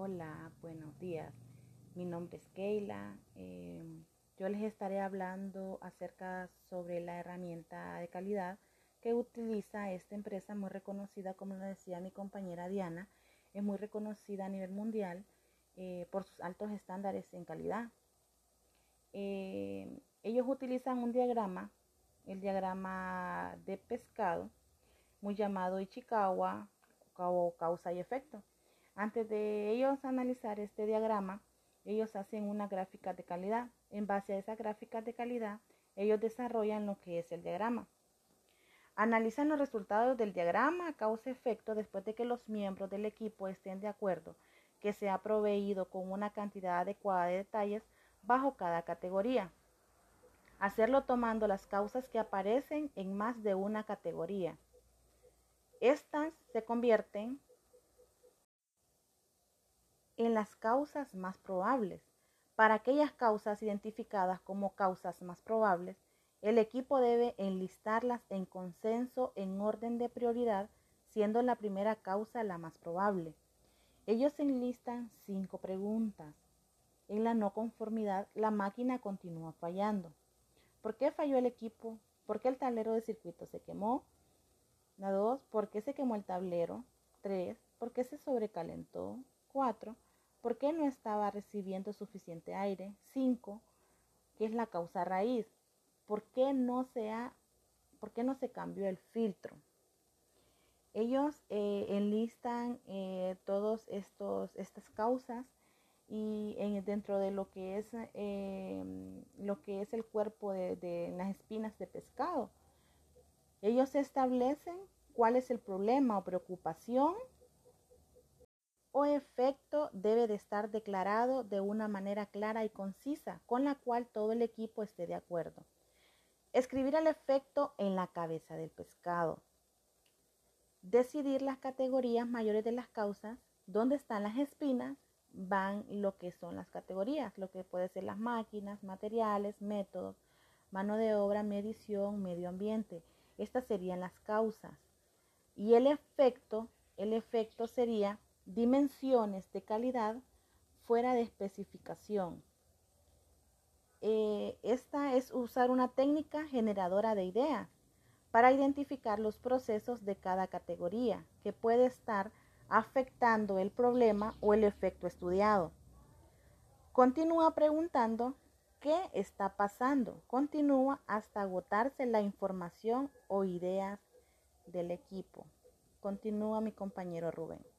Hola, buenos días. Mi nombre es Keila. Eh, yo les estaré hablando acerca sobre la herramienta de calidad que utiliza esta empresa muy reconocida, como lo decía mi compañera Diana, es muy reconocida a nivel mundial eh, por sus altos estándares en calidad. Eh, ellos utilizan un diagrama, el diagrama de pescado, muy llamado Ichikawa causa y efecto. Antes de ellos analizar este diagrama, ellos hacen una gráfica de calidad. En base a esa gráfica de calidad, ellos desarrollan lo que es el diagrama. Analizan los resultados del diagrama causa-efecto después de que los miembros del equipo estén de acuerdo que se ha proveído con una cantidad adecuada de detalles bajo cada categoría. Hacerlo tomando las causas que aparecen en más de una categoría. Estas se convierten en las causas más probables. Para aquellas causas identificadas como causas más probables, el equipo debe enlistarlas en consenso en orden de prioridad, siendo la primera causa la más probable. Ellos enlistan cinco preguntas. En la no conformidad, la máquina continúa fallando. ¿Por qué falló el equipo? ¿Por qué el tablero de circuito se quemó? La dos, ¿por qué se quemó el tablero? Tres, ¿por qué se sobrecalentó? Cuatro, ¿Por qué no estaba recibiendo suficiente aire? 5. ¿Qué es la causa raíz? ¿Por qué no se, por qué no se cambió el filtro? Ellos eh, enlistan eh, todas estas causas y dentro de lo que es em, lo que es el cuerpo de, de las espinas de pescado. Ellos establecen cuál es el problema o preocupación efecto debe de estar declarado de una manera clara y concisa, con la cual todo el equipo esté de acuerdo. Escribir el efecto en la cabeza del pescado. Decidir las categorías mayores de las causas, dónde están las espinas, van lo que son las categorías, lo que puede ser las máquinas, materiales, métodos, mano de obra, medición, medio ambiente. Estas serían las causas. Y el efecto, el efecto sería dimensiones de calidad fuera de especificación. Eh, esta es usar una técnica generadora de ideas para identificar los procesos de cada categoría que puede estar afectando el problema o el efecto estudiado. Continúa preguntando qué está pasando. Continúa hasta agotarse la información o ideas del equipo. Continúa mi compañero Rubén.